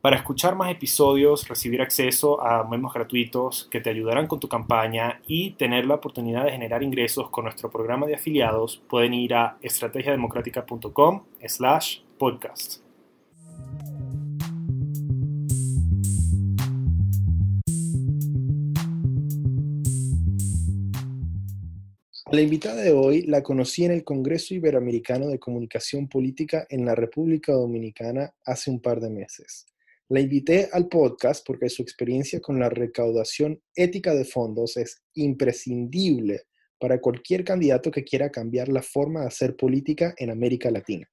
Para escuchar más episodios, recibir acceso a memos gratuitos que te ayudarán con tu campaña y tener la oportunidad de generar ingresos con nuestro programa de afiliados, pueden ir a estrategiademocrática.com slash podcast. La invitada de hoy la conocí en el Congreso Iberoamericano de Comunicación Política en la República Dominicana hace un par de meses. La invité al podcast porque su experiencia con la recaudación ética de fondos es imprescindible para cualquier candidato que quiera cambiar la forma de hacer política en América Latina.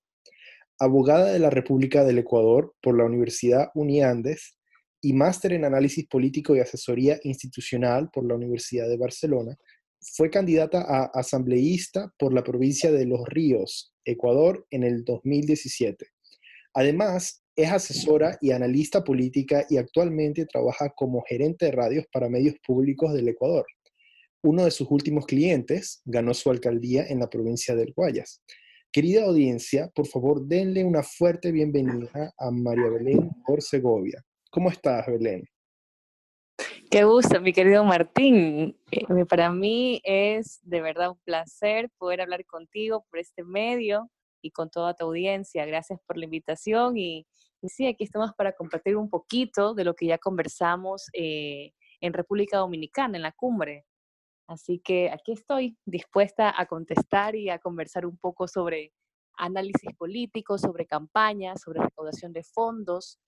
Abogada de la República del Ecuador por la Universidad Uniandes y máster en análisis político y asesoría institucional por la Universidad de Barcelona, fue candidata a asambleísta por la provincia de Los Ríos, Ecuador, en el 2017. Además, es asesora y analista política y actualmente trabaja como gerente de radios para medios públicos del Ecuador. Uno de sus últimos clientes ganó su alcaldía en la provincia del Guayas. Querida audiencia, por favor denle una fuerte bienvenida a María Belén por Segovia. ¿Cómo estás, Belén? Qué gusto, mi querido Martín. Eh, para mí es de verdad un placer poder hablar contigo por este medio y con toda tu audiencia. Gracias por la invitación y, y sí, aquí estamos para compartir un poquito de lo que ya conversamos eh, en República Dominicana, en la cumbre. Así que aquí estoy dispuesta a contestar y a conversar un poco sobre análisis político, sobre campañas, sobre recaudación de fondos.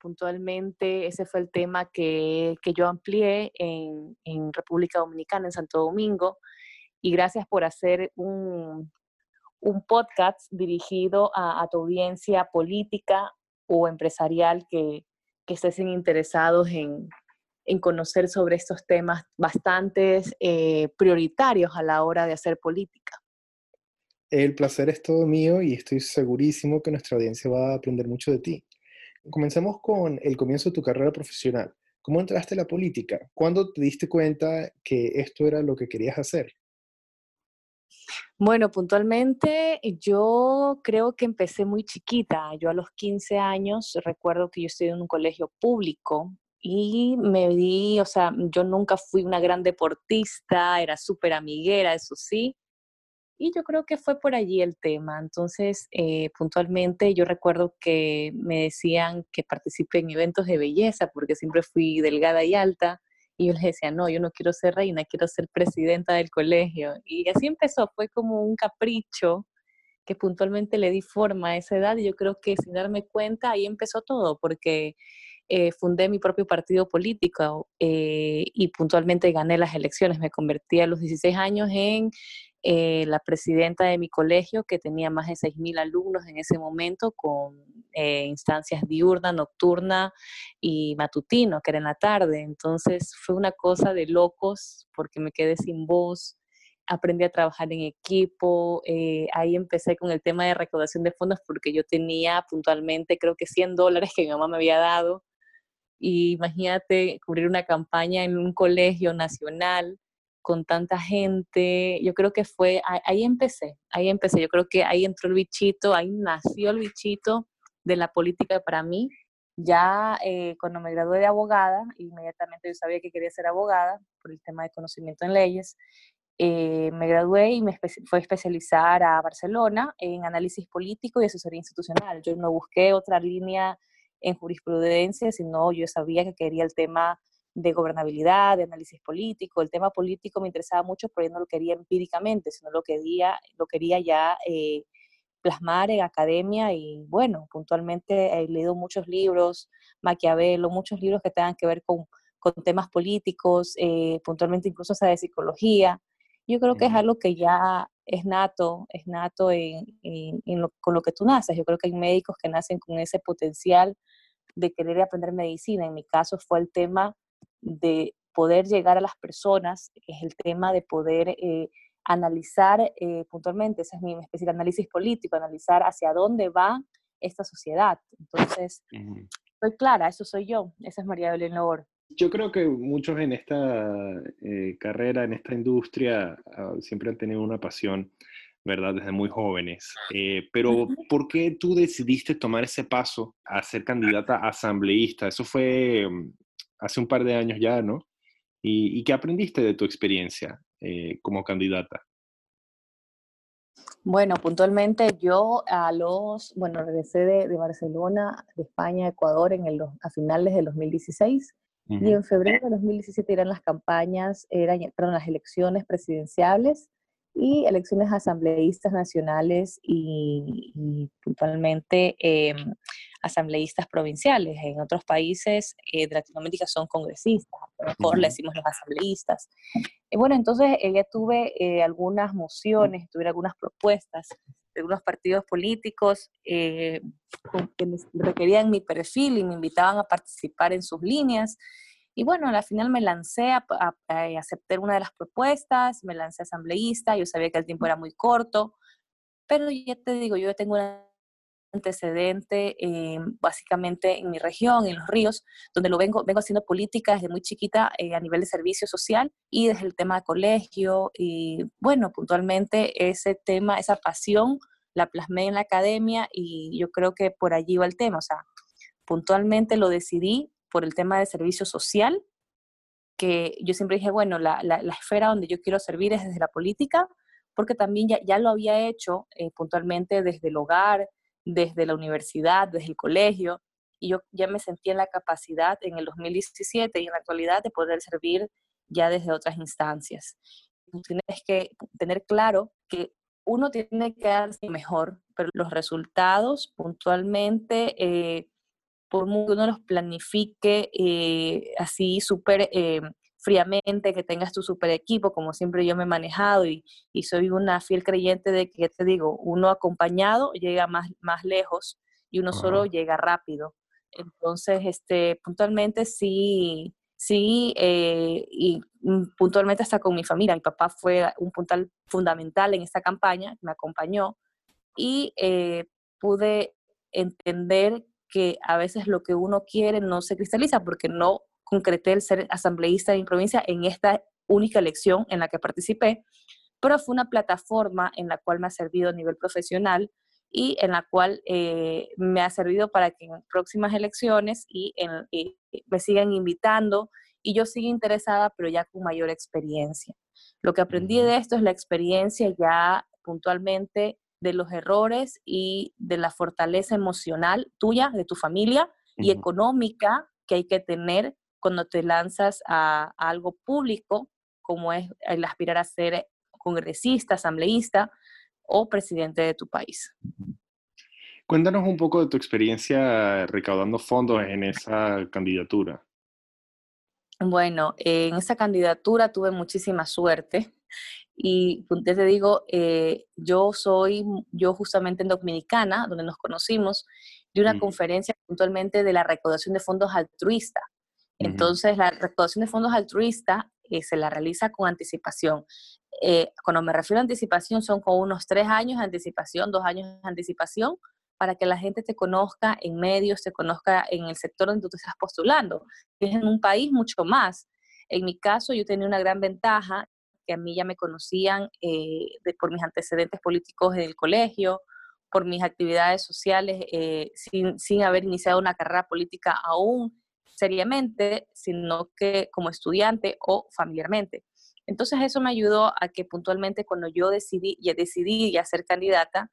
Puntualmente ese fue el tema que, que yo amplié en, en, República Dominicana, en Santo Domingo. Y gracias por hacer un, un podcast dirigido a, a tu audiencia política, o empresarial que, que estén interesados en, en, conocer sobre estos temas bastante eh, prioritarios a la hora de hacer política. El placer es todo mío y estoy segurísimo que nuestra audiencia va a aprender mucho de ti. Comencemos con el comienzo de tu carrera profesional. ¿Cómo entraste a la política? ¿Cuándo te diste cuenta que esto era lo que querías hacer? Bueno, puntualmente yo creo que empecé muy chiquita. Yo a los 15 años recuerdo que yo estudié en un colegio público y me di, o sea, yo nunca fui una gran deportista, era súper amiguera, eso sí. Y yo creo que fue por allí el tema. Entonces, eh, puntualmente yo recuerdo que me decían que participe en eventos de belleza porque siempre fui delgada y alta y yo les decía, no, yo no quiero ser reina, quiero ser presidenta del colegio. Y así empezó, fue como un capricho que puntualmente le di forma a esa edad y yo creo que sin darme cuenta ahí empezó todo, porque eh, fundé mi propio partido político eh, y puntualmente gané las elecciones. Me convertí a los 16 años en eh, la presidenta de mi colegio, que tenía más de 6.000 alumnos en ese momento, con eh, instancias diurna, nocturna y matutino, que era en la tarde. Entonces fue una cosa de locos porque me quedé sin voz, aprendí a trabajar en equipo, eh, ahí empecé con el tema de recaudación de fondos porque yo tenía puntualmente creo que 100 dólares que mi mamá me había dado. Y imagínate cubrir una campaña en un colegio nacional con tanta gente. Yo creo que fue, ahí empecé, ahí empecé. Yo creo que ahí entró el bichito, ahí nació el bichito de la política para mí. Ya eh, cuando me gradué de abogada, inmediatamente yo sabía que quería ser abogada por el tema de conocimiento en leyes. Eh, me gradué y me fue a especializar a Barcelona en análisis político y asesoría institucional. Yo no busqué otra línea en jurisprudencia, sino yo sabía que quería el tema de gobernabilidad, de análisis político. El tema político me interesaba mucho, pero yo no lo quería empíricamente, sino lo quería, lo quería ya eh, plasmar en academia y bueno, puntualmente he leído muchos libros, Maquiavelo, muchos libros que tengan que ver con, con temas políticos, eh, puntualmente incluso hasta de psicología. Yo creo que es algo que ya es nato, es nato en, con lo que tú naces. Yo creo que hay médicos que nacen con ese potencial de querer aprender medicina. En mi caso fue el tema de poder llegar a las personas, es el tema de poder eh, analizar eh, puntualmente, ese es mi especie de análisis político, analizar hacia dónde va esta sociedad. Entonces, soy clara, eso soy yo, esa es María Belén Lobor. Yo creo que muchos en esta carrera, en esta industria, ah, siempre han tenido una pasión ¿verdad? Desde muy jóvenes. Eh, pero, ¿por qué tú decidiste tomar ese paso a ser candidata asambleísta? Eso fue mm, hace un par de años ya, ¿no? ¿Y, qué aprendiste de tu experiencia eh, como candidata? Bueno, puntualmente yo a los, bueno, regresé de, Barcelona, de España, Ecuador en el, a finales del 2016 y en febrero de 2017 eran las campañas, eran, eran las elecciones presidenciales y elecciones asambleístas nacionales y, puntualmente em, asambleístas provinciales. En otros países eh, de Latinoamérica son congresistas, mejor le decimos los asambleístas. Y bueno, entonces ella ya tuve eh, algunas mociones, tuve algunas propuestas de algunos partidos políticos eh, que requerían mi perfil y me invitaban a participar en sus líneas. Y bueno, al final me lancé a, eh, aceptar una de las propuestas, me lancé asambleísta, yo sabía que el tiempo era muy corto, pero ya te digo, yo tengo un antecedente eh, básicamente en mi región, en los ríos, donde lo vengo, vengo haciendo política desde muy chiquita eh, a nivel de servicio social y desde el tema de colegio. Y bueno, puntualmente ese tema, esa pasión, la plasmé en la academia y yo creo que por allí va el tema. O sea, puntualmente lo decidí por el tema de servicio social, que yo siempre dije, bueno, la, esfera donde yo quiero servir es desde la política, porque también ya, lo había hecho eh, puntualmente desde el hogar, desde la universidad, desde el colegio, y yo ya me sentía en la capacidad en el 2017 y en la actualidad de poder servir ya desde otras instancias. Tienes que tener claro que uno tiene que darse mejor, pero los resultados puntualmente eh, por mucho que uno los planifique eh, así súper eh, fríamente, que tengas tu super equipo, como siempre yo me he manejado y, y, soy una fiel creyente de que, te digo, uno acompañado llega más, más lejos y uno solo llega rápido. Entonces, este, puntualmente sí, sí, eh, y mm, puntualmente hasta con mi familia. Mi papá fue un puntal fundamental en esta campaña, me acompañó y pude entender que a veces lo que uno quiere no se cristaliza porque no concreté el ser asambleísta de mi provincia en esta única elección en la que participé, pero fue una plataforma en la cual me ha servido a nivel profesional y en la cual eh, me ha servido para que en próximas elecciones y, me sigan invitando y yo siga interesada, pero ya con mayor experiencia. Lo que aprendí de esto es la experiencia ya puntualmente de los errores y de la fortaleza emocional tuya, de tu familia y económica que hay que tener cuando te lanzas a, algo público, como es el aspirar a ser congresista, asambleísta o presidente de tu país. Cuéntanos un poco de tu experiencia recaudando fondos en esa candidatura. Bueno, en esa candidatura tuve muchísima suerte. Y pues, te digo, eh, yo soy, yo justamente en Dominicana, donde nos conocimos, de una conferencia puntualmente de la recaudación de fondos altruista. Entonces, la recaudación de fondos altruista eh, se la realiza con anticipación. Eh, cuando me refiero a anticipación, son con unos tres años de anticipación, dos años de anticipación, para que la gente te conozca en medios, te conozca en el sector donde tú te estás postulando. Es en un país mucho más. En mi caso, yo tenía una gran ventaja que a mí ya me conocían eh, por mis antecedentes políticos en el colegio, por mis actividades sociales, eh, sin, sin haber iniciado una carrera política aún seriamente, sino que como estudiante o familiarmente. Entonces eso me ayudó a que puntualmente cuando yo decidí, ya decidí ya ser candidata,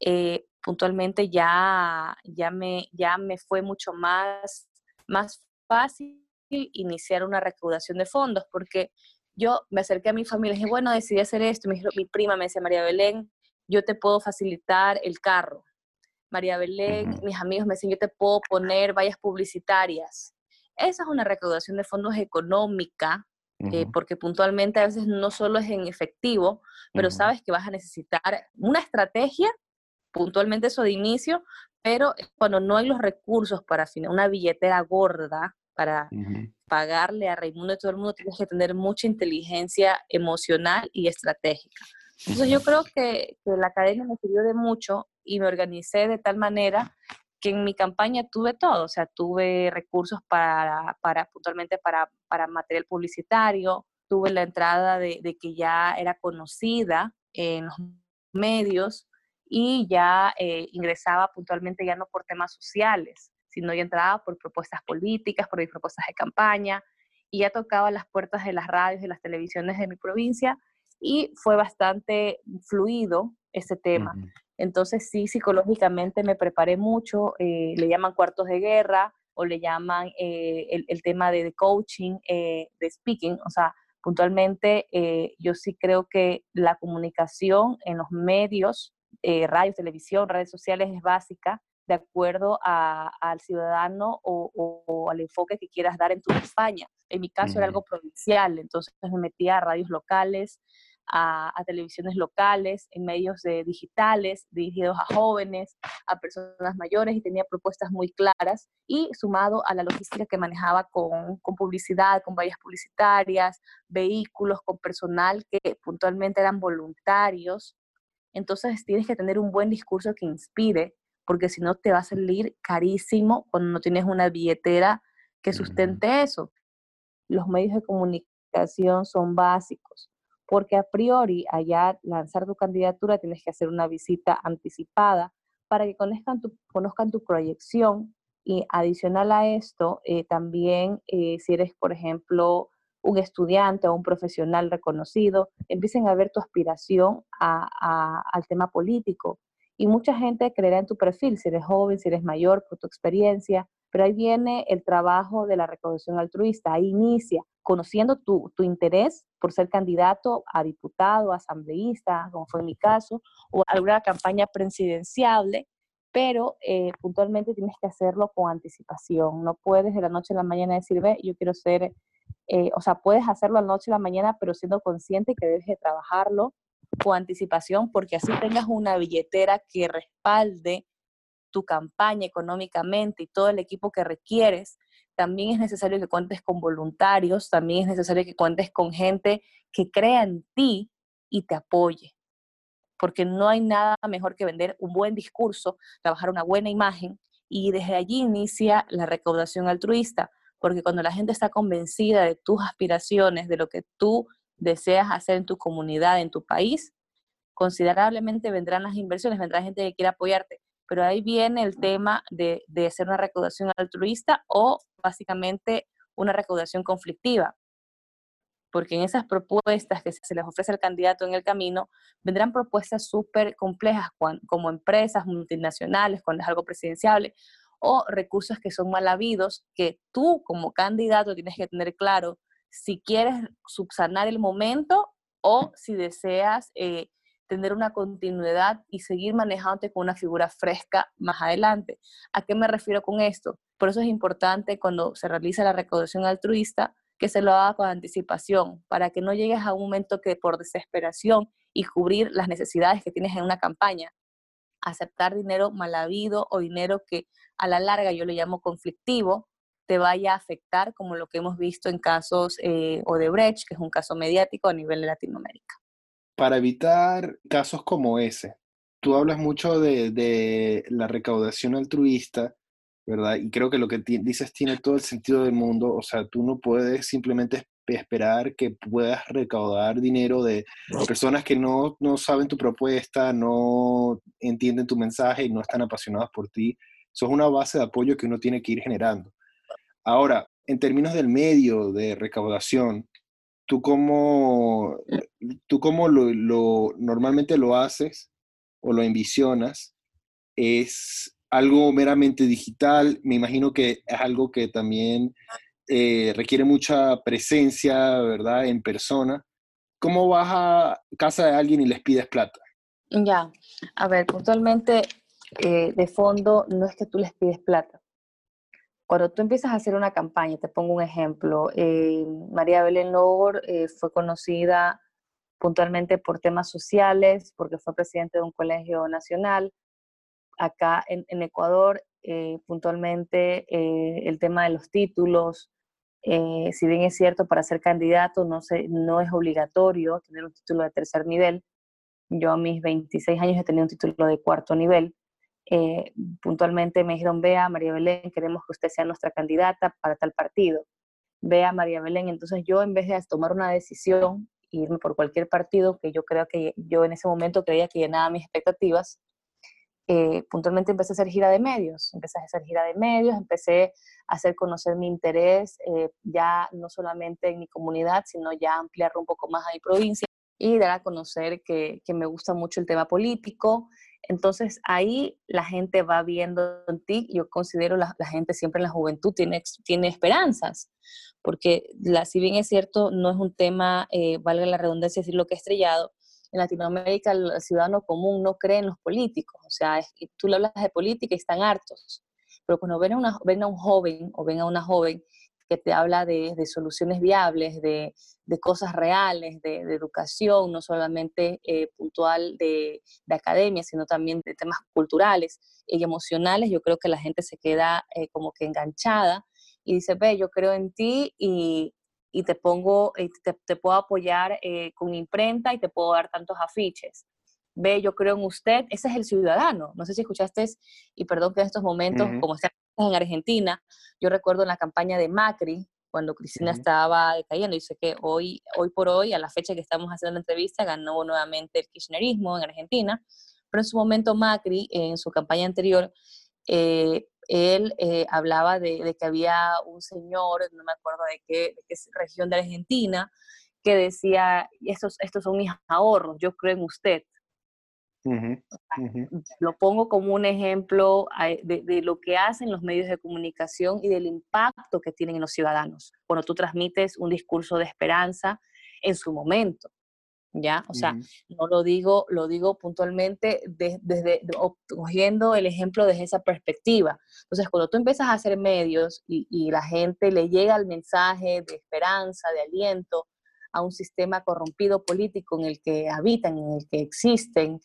eh, puntualmente ya, ya, me, ya me fue mucho más, más fácil iniciar una recaudación de fondos, porque yo me acerqué a mi familia y dije, bueno, decidí hacer esto. Mi, mi prima me decía, María Belén, yo te puedo facilitar el carro. María Belén, mis amigos me decían, yo te puedo poner vallas publicitarias. Esa es una recaudación de fondos económica, eh, porque puntualmente a veces no solo es en efectivo, pero sabes que vas a necesitar una estrategia, puntualmente eso de inicio, pero cuando no hay los recursos para una billetera gorda, para pagarle a Raimundo y todo el mundo tienes que tener mucha inteligencia emocional y estratégica. Entonces yo creo que, que la academia me sirvió de mucho y me organicé de tal manera que en mi campaña tuve todo, o sea, tuve recursos para, para puntualmente para, para material publicitario, tuve la entrada de, de, que ya era conocida en los medios y ya eh, ingresaba puntualmente ya no por temas sociales, sino ya entraba por propuestas políticas, por mis propuestas de campaña, y ya tocaba las puertas de las radios y las televisiones de mi provincia, y fue bastante fluido ese tema. Entonces sí, psicológicamente me preparé mucho, eh, le llaman cuartos de guerra o le llaman eh, el, tema de, coaching, eh, de speaking, o sea, puntualmente yo sí creo que la comunicación en los medios, radio, televisión, redes sociales es básica de acuerdo al ciudadano o, al enfoque que quieras dar en tu campaña. En mi caso era algo provincial, entonces me metía a radios locales, a, televisiones locales, en medios digitales dirigidos a jóvenes, a personas mayores y tenía propuestas muy claras y sumado a la logística que manejaba con, con publicidad, con vallas publicitarias, vehículos, con personal que puntualmente eran voluntarios. Entonces tienes que tener un buen discurso que inspire, porque si no te va a salir carísimo cuando no tienes una billetera que sustente eso. Los medios de comunicación son básicos porque a priori allá lanzar tu candidatura tienes que hacer una visita anticipada para que conozcan tu, conozcan tu proyección y adicional a esto, eh, también eh, si eres, por ejemplo, un estudiante o un profesional reconocido, empiecen a ver tu aspiración al tema político. Y mucha gente creerá en tu perfil, si eres joven, si eres mayor, por tu experiencia, pero ahí viene el trabajo de la recaudación altruista, ahí inicia conociendo tu, tu, interés por ser candidato a diputado, asambleísta, como fue en mi caso, o alguna campaña presidenciable, pero eh, puntualmente tienes que hacerlo con anticipación. No puedes de la noche a la mañana decir, ve, yo quiero ser, eh, o sea, puedes hacerlo a la noche a la mañana, pero siendo consciente que debes de trabajarlo con anticipación, porque así tengas una billetera que respalde tu campaña económicamente y todo el equipo que requieres, también es necesario que cuentes con voluntarios, también es necesario que cuentes con gente que crea en ti y te apoye. Porque no hay nada mejor que vender un buen discurso, trabajar una buena imagen y desde allí inicia la recaudación altruista. Porque cuando la gente está convencida de tus aspiraciones, de lo que tú deseas hacer en tu comunidad, en tu país, considerablemente vendrán las inversiones, vendrá gente que quiera apoyarte pero ahí viene el tema de, de hacer una recaudación altruista o básicamente una recaudación conflictiva, porque en esas propuestas que se les ofrece al candidato en el camino, vendrán propuestas súper complejas como empresas multinacionales, es algo presidenciable, o recursos que son mal habidos, que tú como candidato tienes que tener claro si quieres subsanar el momento o si deseas eh, tener una continuidad y seguir manejándote con una figura fresca más adelante. ¿A qué me refiero con esto? Por eso es importante cuando se realiza la recaudación altruista que se lo haga con anticipación, para que no llegues a un momento que por desesperación y cubrir las necesidades que tienes en una campaña, aceptar dinero mal habido o dinero que a la larga yo le llamo conflictivo, te vaya a afectar como lo que hemos visto en casos eh, Odebrecht, que es un caso mediático a nivel de Latinoamérica para evitar casos como ese, tú hablas mucho de, la recaudación altruista, ¿verdad? Y creo que lo que dices tiene todo el sentido del mundo. O sea, tú no puedes simplemente esperar que puedas recaudar dinero de personas que no, no saben tu propuesta, no entienden tu mensaje y no están apasionadas por ti. Eso es una base de apoyo que uno tiene que ir generando. Ahora, en términos del medio de recaudación, ¿tú cómo, tú cómo lo, normalmente lo haces o lo envisionas? ¿Es algo meramente digital? Me imagino que es algo que también eh, requiere mucha presencia, ¿verdad? En persona. ¿Cómo vas a casa de alguien y les pides plata? Ya, a ver, puntualmente, eh, de fondo, no es que tú les pides plata cuando tú empiezas a hacer una campaña, te pongo un ejemplo, eh, María Belén Logor eh, fue conocida puntualmente por temas sociales, porque fue presidente de un colegio nacional. Acá en, Ecuador eh, puntualmente eh, el tema de los títulos. Eh, si bien es cierto, para ser candidato no, se, no es obligatorio tener un título de tercer nivel. Yo a mis 26 años he tenido un título de cuarto nivel. Puntualmente me dijeron, vea, María Belén, queremos que usted sea nuestra candidata para tal partido. Vea, María Belén. Entonces yo en vez de tomar una decisión, irme por cualquier partido que yo creo que yo en ese momento creía que llenaba mis expectativas, eh, puntualmente empecé a hacer gira de medios, empecé a hacer gira de medios, empecé a hacer conocer mi interés eh, ya no solamente en mi comunidad, sino ya ampliarlo un poco más a mi provincia y dar a conocer que me gusta mucho el tema político. Entonces ahí la gente va viendo en ti, yo considero la, la gente siempre en la juventud tiene, tiene esperanzas, porque la, si bien es cierto, no es un tema, eh, valga la redundancia decir lo que he estrellado, en Latinoamérica el ciudadano común no cree en los políticos, o sea, es, tú le hablas de política y están hartos, pero cuando ven una, ven a un joven o ven a una joven que te habla de, de soluciones viables, de, de, cosas reales, de, educación, no solamente eh, puntual de, academia, sino también de temas culturales y emocionales, yo creo que la gente se queda eh, como que enganchada y dice, ve, yo creo en ti y, y te pongo, eh, te, te puedo apoyar eh, con imprenta y te puedo dar tantos afiches. Ve, yo creo en usted, ese es el ciudadano. No sé si escuchaste, y perdón que en estos momentos, como estás en Argentina, yo recuerdo en la campaña de Macri, cuando Cristina estaba decayendo, dice que hoy, hoy por hoy, a la fecha que estamos haciendo la entrevista, ganó nuevamente el kirchnerismo en Argentina, pero en su momento Macri, en su campaña anterior, eh, él eh, hablaba de, que había un señor, no me acuerdo de qué, región de Argentina, que decía, estos, estos son mis ahorros, yo creo en usted. Lo pongo como un ejemplo de, de, lo que hacen los medios de comunicación y del impacto que tienen en los ciudadanos cuando tú transmites un discurso de esperanza en su momento. ¿ya? O sea, no lo digo, lo digo puntualmente desde, cogiendo el ejemplo desde esa perspectiva. Entonces, cuando tú empiezas a hacer medios y, la gente le llega el mensaje de esperanza, de aliento a un sistema corrompido político en el que habitan, en el que existen,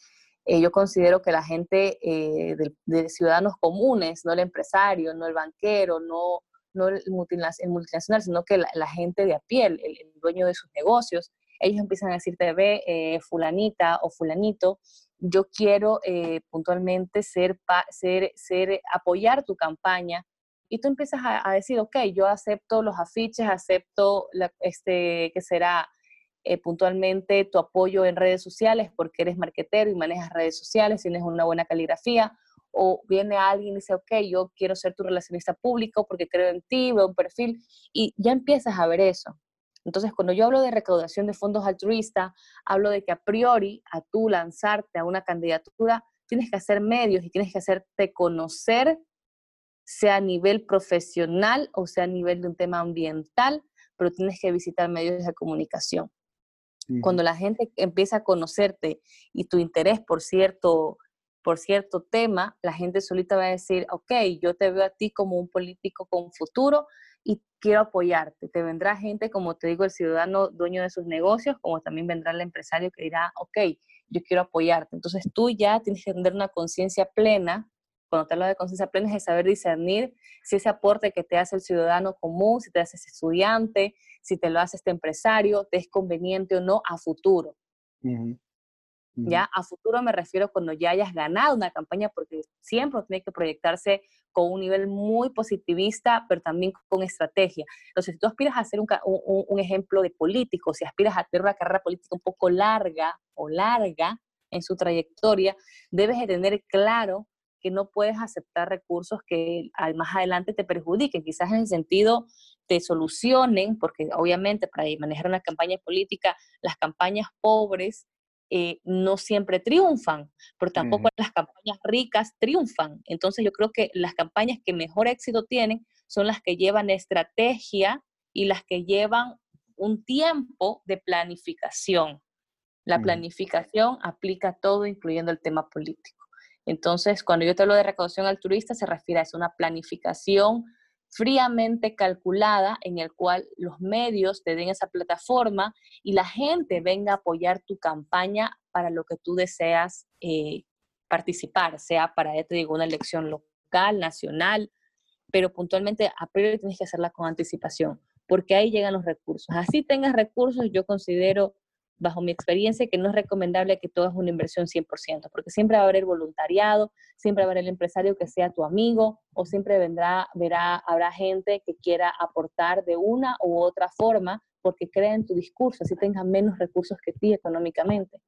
eh, yo considero que la gente eh, de, ciudadanos comunes, no el empresario, no el banquero, no, el, multinacional, sino que la, gente de a pie, el dueño de sus negocios, ellos empiezan a decirte, ve, eh, fulanita o fulanito, yo quiero eh, puntualmente ser, ser, ser, apoyar tu campaña. Y tú empiezas a, decir, ok, yo acepto los afiches, acepto este, que será eh, puntualmente tu apoyo en redes sociales porque eres marketero y manejas redes sociales, tienes una buena caligrafía, o viene alguien y dice, ok, yo quiero ser tu relacionista público porque creo en ti, veo un perfil, y ya empiezas a ver eso. Entonces, cuando yo hablo de recaudación de fondos altruistas, hablo de que a priori, a tú lanzarte a una candidatura, tienes que hacer medios y tienes que hacerte conocer, sea a nivel profesional o sea a nivel de un tema ambiental, pero tienes que visitar medios de comunicación. Cuando la gente empieza a conocerte y tu interés por cierto, por cierto tema, la gente solita va a decir, ok, yo te veo a ti como un político con futuro, y quiero apoyarte. Te vendrá gente, como te digo, el ciudadano dueño de sus negocios, como también vendrá el empresario que dirá, ok, yo quiero apoyarte. Entonces tú ya tienes que tener una conciencia plena. Cuando te hablo de conciencia plena es de saber discernir si ese aporte que te hace el ciudadano común, si te haces estudiante, si te lo hace este empresario, te es conveniente o no a futuro. Ya a futuro me refiero cuando ya hayas ganado una campaña, porque siempre tiene que proyectarse con un nivel muy positivista, pero también con estrategia. Entonces, si tú aspiras a ser un, un, ejemplo de político, si aspiras a tener una carrera política un poco larga o larga en su trayectoria, debes de tener claro que no puedes aceptar recursos que más adelante te perjudiquen, quizás en el sentido te solucionen, porque obviamente para manejar una campaña política, las campañas pobres eh, no siempre triunfan, pero tampoco las campañas ricas triunfan. Entonces yo creo que las campañas que mejor éxito tienen son las que llevan estrategia y las que llevan un tiempo de planificación. La planificación aplica todo, incluyendo el tema político. Entonces, cuando yo te hablo de recaudación altruista, se refiere a eso, una planificación fríamente calculada en el cual los medios te den esa plataforma y la gente venga a apoyar tu campaña para lo que tú deseas eh, participar, sea para, te digo, una elección local, nacional, pero puntualmente a priori tienes que hacerla con anticipación, porque ahí llegan los recursos. Así tengas recursos, yo considero, bajo mi experiencia, que no es recomendable que tú hagas una inversión 100%, porque siempre va a haber el voluntariado, siempre va a haber el empresario que sea tu amigo, o siempre vendrá, verá, habrá gente que quiera aportar de una u otra forma porque crea en tu discurso, así tengas menos recursos que ti económicamente.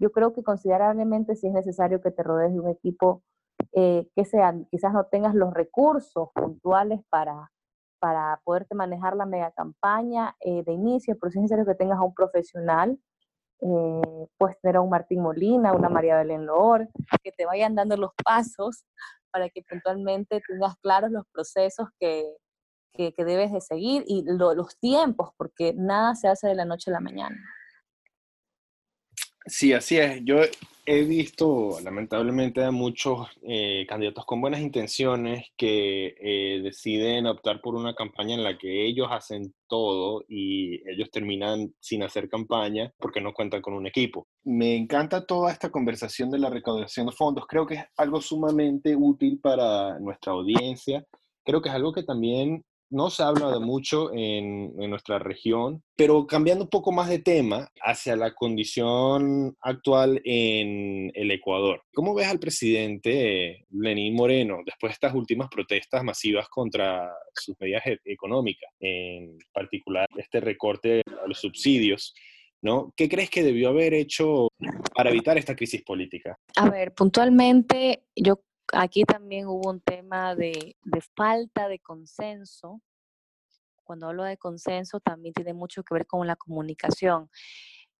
Yo creo que considerablemente sí es necesario que te rodees de un equipo eh, que sean, quizás no tengas los recursos puntuales para, para poderte manejar la mega campaña eh, de inicio, pero es necesario que tengas a un profesional, eh, puedes tener a un Martín Molina, una María Belén Loor, que te vayan dando los pasos para que puntualmente tengas claros los procesos que, que, debes de seguir y los tiempos, porque nada se hace de la noche a la mañana. Sí, así es. Yo he visto, lamentablemente, a muchos eh, candidatos con buenas intenciones que eh, deciden optar por una campaña en la que ellos hacen todo y ellos terminan sin hacer campaña porque no cuentan con un equipo. Me encanta toda esta conversación de la recaudación de fondos. Creo que es algo sumamente útil para nuestra audiencia. Creo que es algo que también no se habla de mucho en, nuestra región, pero cambiando un poco más de tema hacia la condición actual en el Ecuador. ¿Cómo ves al presidente Lenín Moreno después de estas últimas protestas masivas contra sus medidas e-, económicas, en particular este recorte a los subsidios? ¿no? ¿Qué crees que debió haber hecho para evitar esta crisis política? A ver, puntualmente yo aquí también hubo un tema de, falta de consenso. Cuando hablo de consenso, también tiene mucho que ver con la comunicación.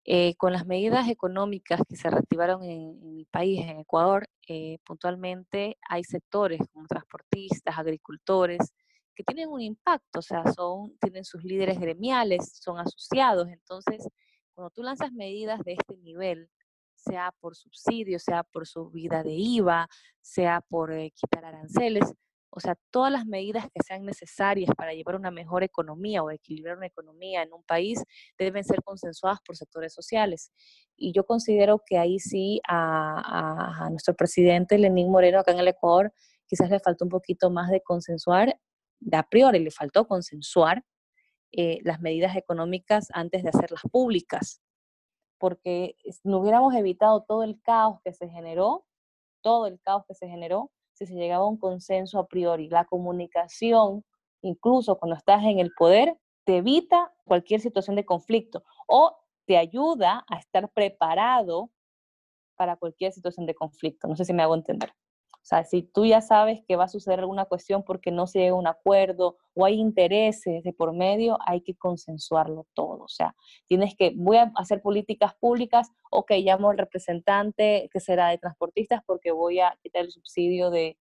Eh, con las medidas económicas que se reactivaron en, mi país, en Ecuador, eh, puntualmente hay sectores como transportistas, agricultores, que tienen un impacto, o sea, son, tienen sus líderes gremiales, son asociados. Entonces, cuando tú lanzas medidas de este nivel, sea por subsidio, sea por subida de IVA, sea por eh, quitar aranceles, o sea, todas las medidas que sean necesarias para llevar una mejor economía o equilibrar una economía en un país deben ser consensuadas por sectores sociales. Y yo considero que ahí sí a, nuestro presidente Lenín Moreno acá en el Ecuador quizás le faltó un poquito más de consensuar, de a priori le faltó consensuar eh, las medidas económicas antes de hacerlas públicas porque no hubiéramos evitado todo el caos que se generó, todo el caos que se generó, si se llegaba a un consenso a priori. La comunicación, incluso cuando estás en el poder, te evita cualquier situación de conflicto o te ayuda a estar preparado para cualquier situación de conflicto. No sé si me hago entender. O sea, si tú ya sabes que va a suceder alguna cuestión porque no se llega a un acuerdo o hay intereses de por medio, hay que consensuarlo todo. O sea, tienes que, voy a hacer políticas públicas, ok, llamo al representante que será de transportistas porque voy a quitar el subsidio de,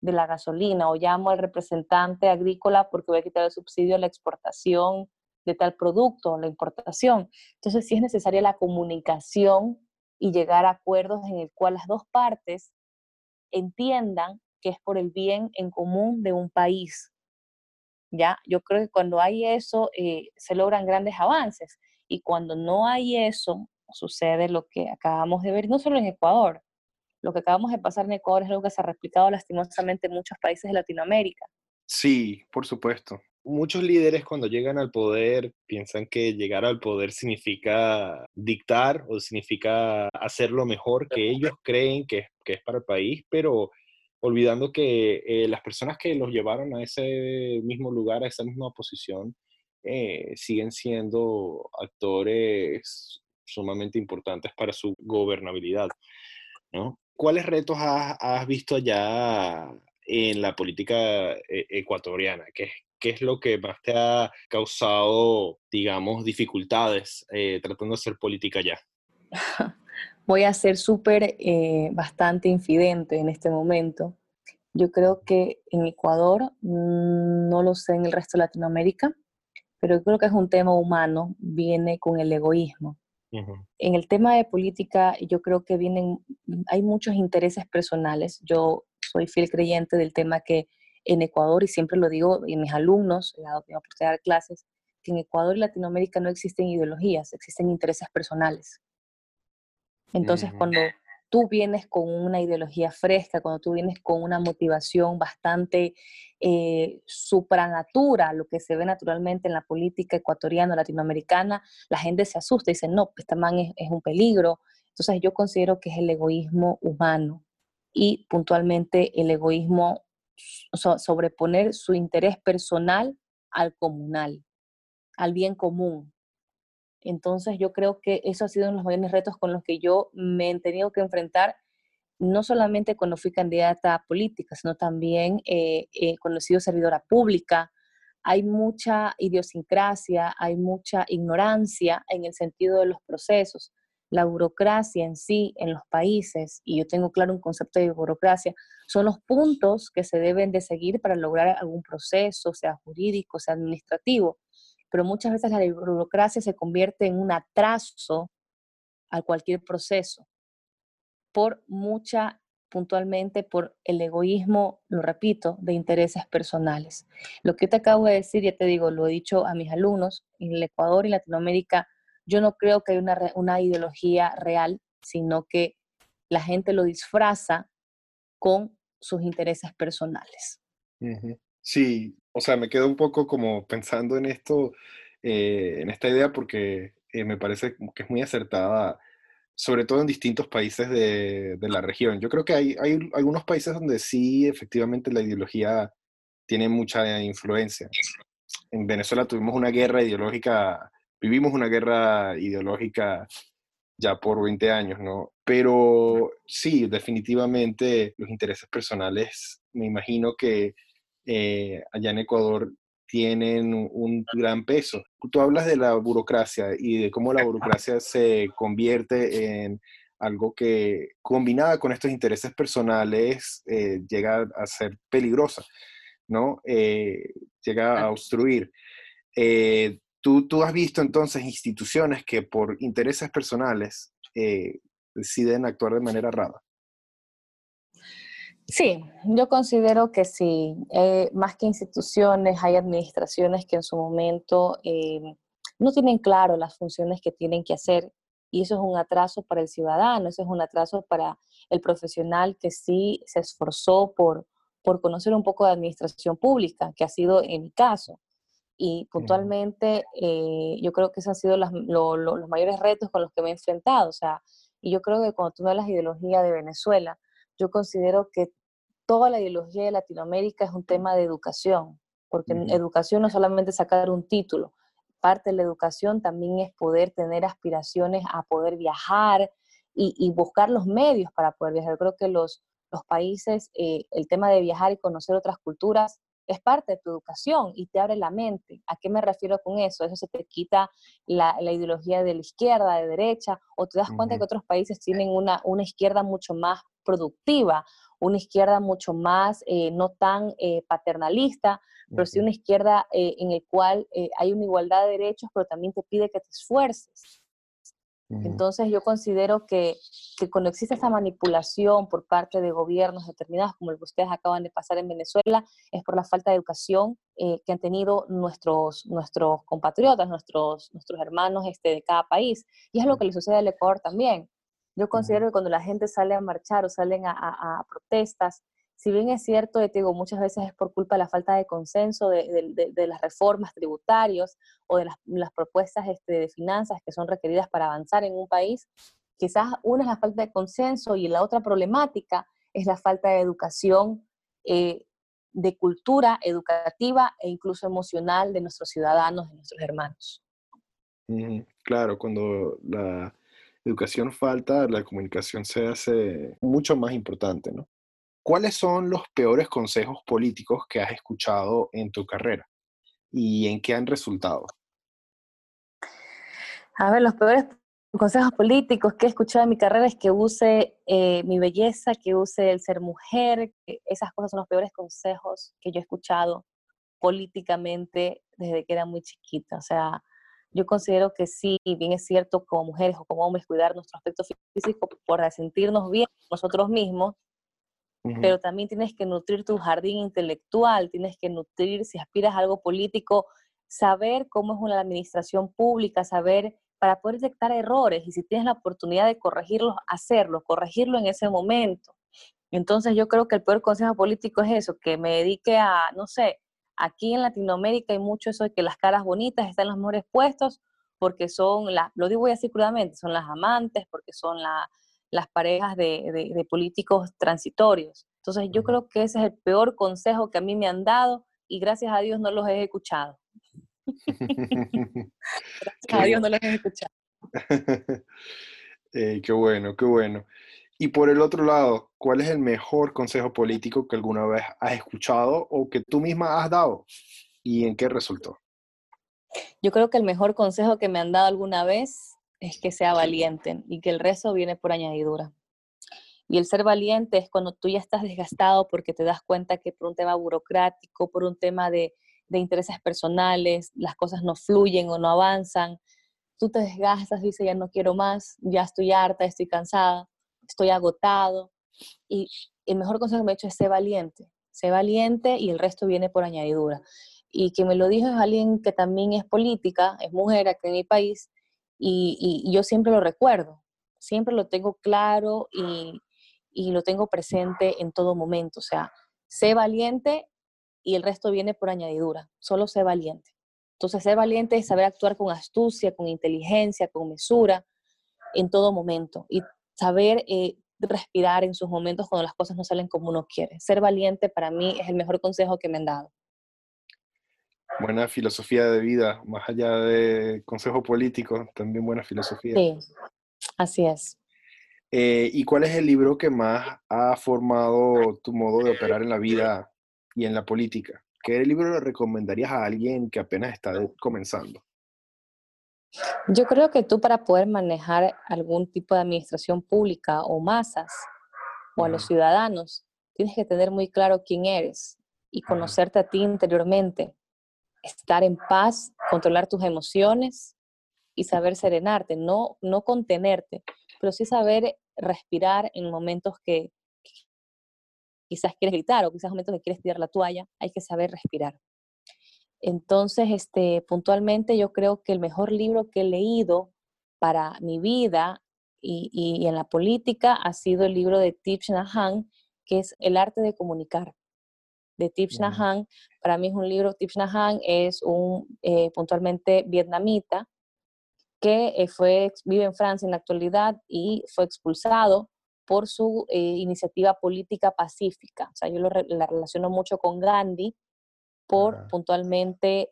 de la gasolina o llamo al representante agrícola porque voy a quitar el subsidio a la exportación de tal producto, la importación. Entonces, sí es necesaria la comunicación y llegar a acuerdos en el cual las dos partes entiendan que es por el bien en común de un país. ¿Ya? Yo creo que cuando hay eso, eh, se logran grandes avances. Y cuando no hay eso, sucede lo que acabamos de ver, no solo en Ecuador. Lo que acabamos de pasar en Ecuador es algo que se ha replicado lastimosamente en muchos países de Latinoamérica. Sí, por supuesto. Muchos líderes cuando llegan al poder piensan que llegar al poder significa dictar o significa hacer lo mejor que ellos creen que, que es para el país, pero olvidando que eh, las personas que los llevaron a ese mismo lugar, a esa misma posición, eh, siguen siendo actores sumamente importantes para su gobernabilidad. ¿no? ¿Cuáles retos has, has visto allá en la política eh, ecuatoriana? ¿Qué, ¿Qué es lo que más te ha causado, digamos, dificultades eh, tratando de hacer política allá? Voy a ser súper, eh, bastante infidente en este momento. Yo creo que en Ecuador, mm, no lo sé en el resto de Latinoamérica, pero creo que es un tema humano, viene con el egoísmo. En el tema de política, yo creo que vienen, hay muchos intereses personales. Yo soy fiel creyente del tema que en Ecuador, y siempre lo digo en mis alumnos, he dado por dar clases, que en Ecuador y Latinoamérica no existen ideologías, existen intereses personales. Entonces, cuando tú vienes con una ideología fresca, cuando tú vienes con una motivación bastante eh, supranatura, lo que se ve naturalmente en la política ecuatoriana, latinoamericana, la gente se asusta y dice, no, este man es, es un peligro. Entonces yo considero que es el egoísmo humano y puntualmente el egoísmo sobreponer su interés personal al comunal, al bien común. Entonces yo creo que eso ha sido uno de los mayores retos con los que yo me he tenido que enfrentar, no solamente cuando fui candidata política, sino también eh, cuando he sido servidora pública. Hay mucha idiosincrasia, hay mucha ignorancia en el sentido de los procesos. La burocracia en sí en los países, y yo tengo claro un concepto de burocracia, son los puntos que se deben de seguir para lograr algún proceso, sea jurídico, sea administrativo pero muchas veces la burocracia se convierte en un atraso a cualquier proceso por mucha puntualmente por el egoísmo, lo repito, de intereses personales. Lo que te acabo de decir, ya te digo, lo he dicho a mis alumnos, en el Ecuador y Latinoamérica, yo no creo que haya una, ideología real, sino que la gente lo disfraza con sus intereses personales. Sí, o sea, me quedo un poco como pensando en esto, eh, en esta idea, porque eh, me parece que es muy acertada, sobre todo en distintos países de, la región. Yo creo que hay, algunos países donde sí, efectivamente, la ideología tiene mucha influencia. En Venezuela tuvimos una guerra ideológica, vivimos una guerra ideológica ya por 20 años, ¿no? Pero sí, definitivamente los intereses personales, me imagino que eh, allá en Ecuador tienen un gran peso. Tú hablas de la burocracia y de cómo la burocracia se convierte en algo que combinada con estos intereses personales eh, llega a ser peligrosa, ¿no? Eh, llega a obstruir. ¿Tú, ¿tú, has visto entonces instituciones que por intereses personales deciden actuar de manera errada. Sí, yo considero que sí. Eh, más que instituciones, hay administraciones que en su momento eh, no tienen claro las funciones que tienen que hacer y eso es un atraso para el ciudadano, eso es un atraso para el profesional que sí se esforzó por, por conocer un poco de administración pública, que ha sido en mi caso. Y puntualmente eh, yo creo que esos han sido los mayores retos con los que me he enfrentado. O sea, y yo creo que cuando tú hablas de ideología de Venezuela, yo considero que toda la ideología de Latinoamérica es un tema de educación, porque educación no solamente sacar un título, parte de la educación también es poder tener aspiraciones a poder viajar y, buscar los medios para poder viajar. Yo creo que los, los países, eh, el tema de viajar y conocer otras culturas es parte de tu educación y te abre la mente. ¿A qué me refiero con eso? Eso se te quita la, ideología de la izquierda, de derecha, o te das cuenta que otros países tienen una, una izquierda mucho más productiva, una izquierda mucho más, eh, no tan eh, paternalista, pero sí una izquierda eh, en el cual hay una igualdad de derechos, pero también te pide que te esfuerces. Entonces yo considero que, que, cuando existe esa manipulación por parte de gobiernos determinados, como el que ustedes acaban de pasar en Venezuela, es por la falta de educación que han tenido nuestros, nuestros compatriotas, nuestros, nuestros hermanos este, de cada país. Y es lo que le sucede al Ecuador también. Yo considero que cuando la gente sale a marchar o salen a, protestas, si bien es cierto, te digo, muchas veces es por culpa de la falta de consenso de, las reformas tributarias o de las, propuestas este, de finanzas que son requeridas para avanzar en un país, quizás una es la falta de consenso y la otra problemática es la falta de educación, eh, de cultura educativa e incluso emocional de nuestros ciudadanos, de nuestros hermanos. claro, cuando la educación falta, la comunicación se hace mucho más importante, ¿no? ¿Cuáles son los peores consejos políticos que has escuchado en tu carrera y en qué han resultado? A ver, los peores consejos políticos que he escuchado en mi carrera es que use eh, mi belleza, que use el ser mujer, esas cosas son los peores consejos que yo he escuchado políticamente desde que era muy chiquita. O sea, yo considero que sí, bien es cierto, como mujeres o como hombres, cuidar nuestro aspecto físico por sentirnos bien nosotros mismos, pero también tienes que nutrir tu jardín intelectual, tienes que nutrir, si aspiras a algo político, saber cómo es una administración pública, saber para poder detectar errores y si tienes la oportunidad de corregirlos, hacerlo, corregirlo en ese momento. Entonces yo creo que el peor consejo político es eso, que me dedique a, no sé, aquí en Latinoamérica hay mucho eso de que las caras bonitas están en los mejores puestos porque son, las, lo digo así crudamente, son las amantes, porque son las parejas de, de, políticos transitorios. Entonces yo creo que ese es el peor consejo que a mí me han dado y gracias a Dios no los he escuchado. gracias a Dios no los he escuchado. Eh, qué bueno, qué bueno. Y por el otro lado, ¿cuál es el mejor consejo político que alguna vez has escuchado o que tú misma has dado? ¿Y en qué resultó? Yo creo que el mejor consejo que me han dado alguna vez es que sea valiente y que el resto viene por añadidura. Y el ser valiente es cuando tú ya estás desgastado porque te das cuenta que por un tema burocrático, por un tema de, de intereses personales, las cosas no fluyen o no avanzan, tú te desgastas, dices, ya no quiero más, ya estoy harta, estoy cansada, estoy agotado. Y el mejor consejo que me he hecho es ser valiente, ser valiente y el resto viene por añadidura y que me lo dijo es alguien que también es política, es mujer aquí en mi país, y, yo siempre lo recuerdo, siempre lo tengo claro y, lo tengo presente en todo momento. O sea, sé valiente y el resto viene por añadidura, solo sé valiente. Entonces, ser valiente es saber actuar con astucia, con inteligencia, con mesura en todo momento y saber eh, respirar en sus momentos cuando las cosas no salen como uno quiere. Ser valiente para mí es el mejor consejo que me han dado buena filosofía de vida, más allá de consejo político, también buena filosofía. Sí, así es. Eh, ¿Y cuál es el libro que más ha formado tu modo de operar en la vida y en la política? ¿Qué libro le recomendarías a alguien que apenas está comenzando? Yo creo que tú para poder manejar algún tipo de administración pública o masas o a los ciudadanos, tienes que tener muy claro quién eres y conocerte a ti interiormente estar en paz, controlar tus emociones y saber serenarte, no, no contenerte, pero sí saber respirar en momentos que quizás quieres gritar o quizás momentos que quieres tirar la toalla, hay que saber respirar. Entonces, este, puntualmente yo creo que el mejor libro que he leído para mi vida y, en la política ha sido el libro de Thich Nhat que es El arte de comunicar de Thich Nhat Para mí es un libro, Thich Nhat es un eh, puntualmente vietnamita que eh, fue, vive en Francia en la actualidad y fue expulsado por su eh, iniciativa política pacífica. O sea, yo lo la relaciono mucho con Gandhi por puntualmente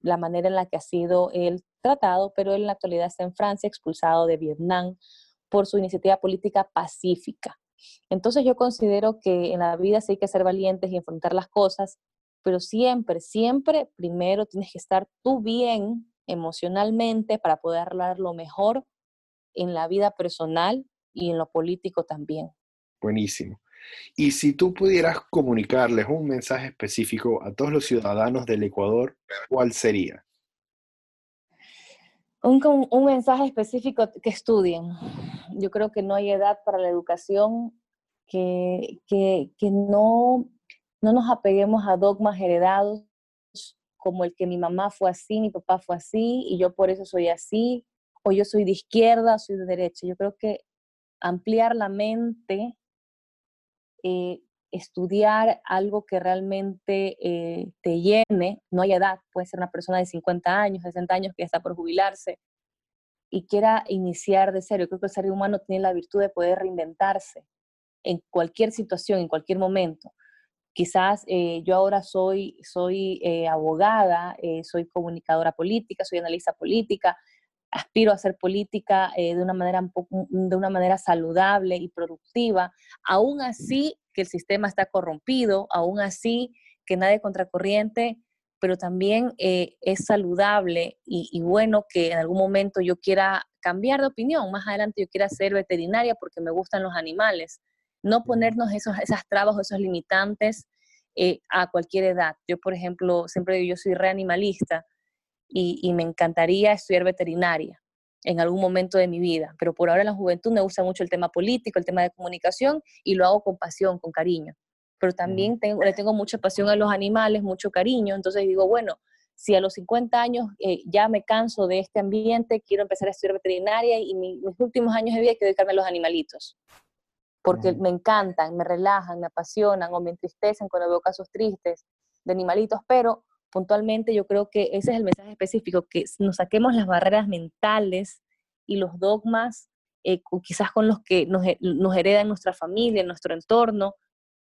la manera en la que ha sido él tratado, pero él en la actualidad está en Francia, expulsado de Vietnam por su iniciativa política pacífica. Entonces yo considero que en la vida sí hay que ser valientes y enfrentar las cosas, pero siempre, siempre primero tienes que estar tú bien emocionalmente para poder hablar lo mejor en la vida personal y en lo político también. Buenísimo. Y si tú pudieras comunicarles un mensaje específico a todos los ciudadanos del Ecuador, ¿cuál sería? Un, un, mensaje específico que estudien. Yo creo que no hay edad para la educación que, que, que no, no nos apeguemos a dogmas heredados como el que mi mamá fue así, mi papá fue así y yo por eso soy así, o yo soy de izquierda, soy de derecha. Yo creo que ampliar la mente, eh, estudiar algo que realmente eh, te llene, no hay edad, puede ser una persona de 50 años, 60 años que ya está por jubilarse y quiera iniciar de cero. Yo creo que el ser humano tiene la virtud de poder reinventarse en cualquier situación, en cualquier momento. Quizás eh, yo ahora soy, soy eh, abogada, soy comunicadora política, soy analista política, aspiro a hacer política de, una manera un poco, de una manera saludable y productiva, aún así que el sistema está corrompido, aún así que nadie contracorriente, pero también eh, es saludable y, bueno que en algún momento yo quiera cambiar de opinión, más adelante yo quiera ser veterinaria porque me gustan los animales, no ponernos esos, esas trabas o esos limitantes eh, a cualquier edad. Yo, por ejemplo, siempre digo, yo soy reanimalista y, y me encantaría estudiar veterinaria en algún momento de mi vida, pero por ahora en la juventud me gusta mucho el tema político, el tema de comunicación y lo hago con pasión, con cariño. Pero también tengo, le tengo mucha pasión a los animales, mucho cariño, entonces digo, bueno, si a los 50 años eh, ya me canso de este ambiente, quiero empezar a estudiar veterinaria y mis últimos años de vida quiero dedicarme a los animalitos, porque me encantan, me relajan, me apasionan o me entristecen cuando veo casos tristes de animalitos, pero puntualmente yo creo que ese es el mensaje específico, que nos saquemos las barreras mentales y los dogmas eh, quizás con los que nos, nos hereda nuestra familia, nuestro entorno,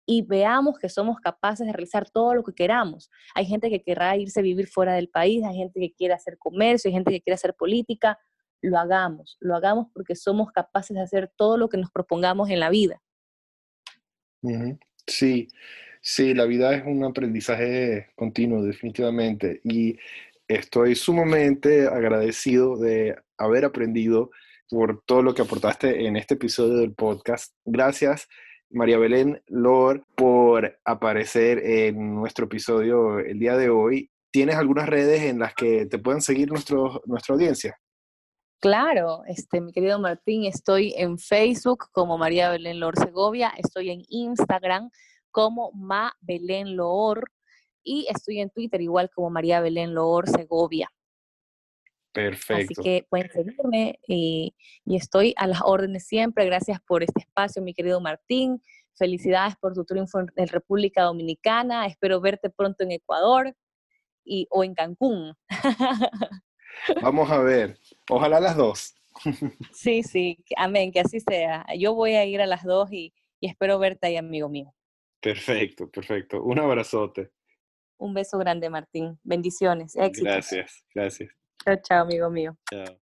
y veamos que somos capaces de realizar todo lo que queramos. Hay gente que querrá irse a vivir fuera del país, hay gente que quiere hacer comercio, hay gente que quiere hacer política. Lo hagamos, lo hagamos porque somos capaces de hacer todo lo que nos propongamos en la vida. Sí, sí, la vida es un aprendizaje continuo, definitivamente. Y estoy sumamente agradecido de haber aprendido por todo lo que aportaste en este episodio del podcast. Gracias María Belén Lor, por aparecer en nuestro episodio el día de hoy. ¿Tienes algunas redes en las que te puedan seguir nuestro, nuestra audiencia? Claro, este, mi querido Martín, estoy en Facebook como María Belén Lor Segovia, estoy en Instagram como Ma Belén Lor y estoy en Twitter igual como María Belén Lor Segovia. Perfecto. Así que pueden seguirme y, estoy a las órdenes siempre. Gracias por este espacio, mi querido Martín. Felicidades por tu triunfo en, República Dominicana. Espero verte pronto en Ecuador y, o en Cancún. Vamos a ver. Ojalá las dos. Sí, sí. Amén. Que así sea. Yo voy a ir a las dos y, y espero verte ahí, amigo mío. Perfecto, perfecto. Un abrazote. Un beso grande, Martín. Bendiciones. Éxitos. Gracias, gracias. Chao, chao, amigo mío. Chao.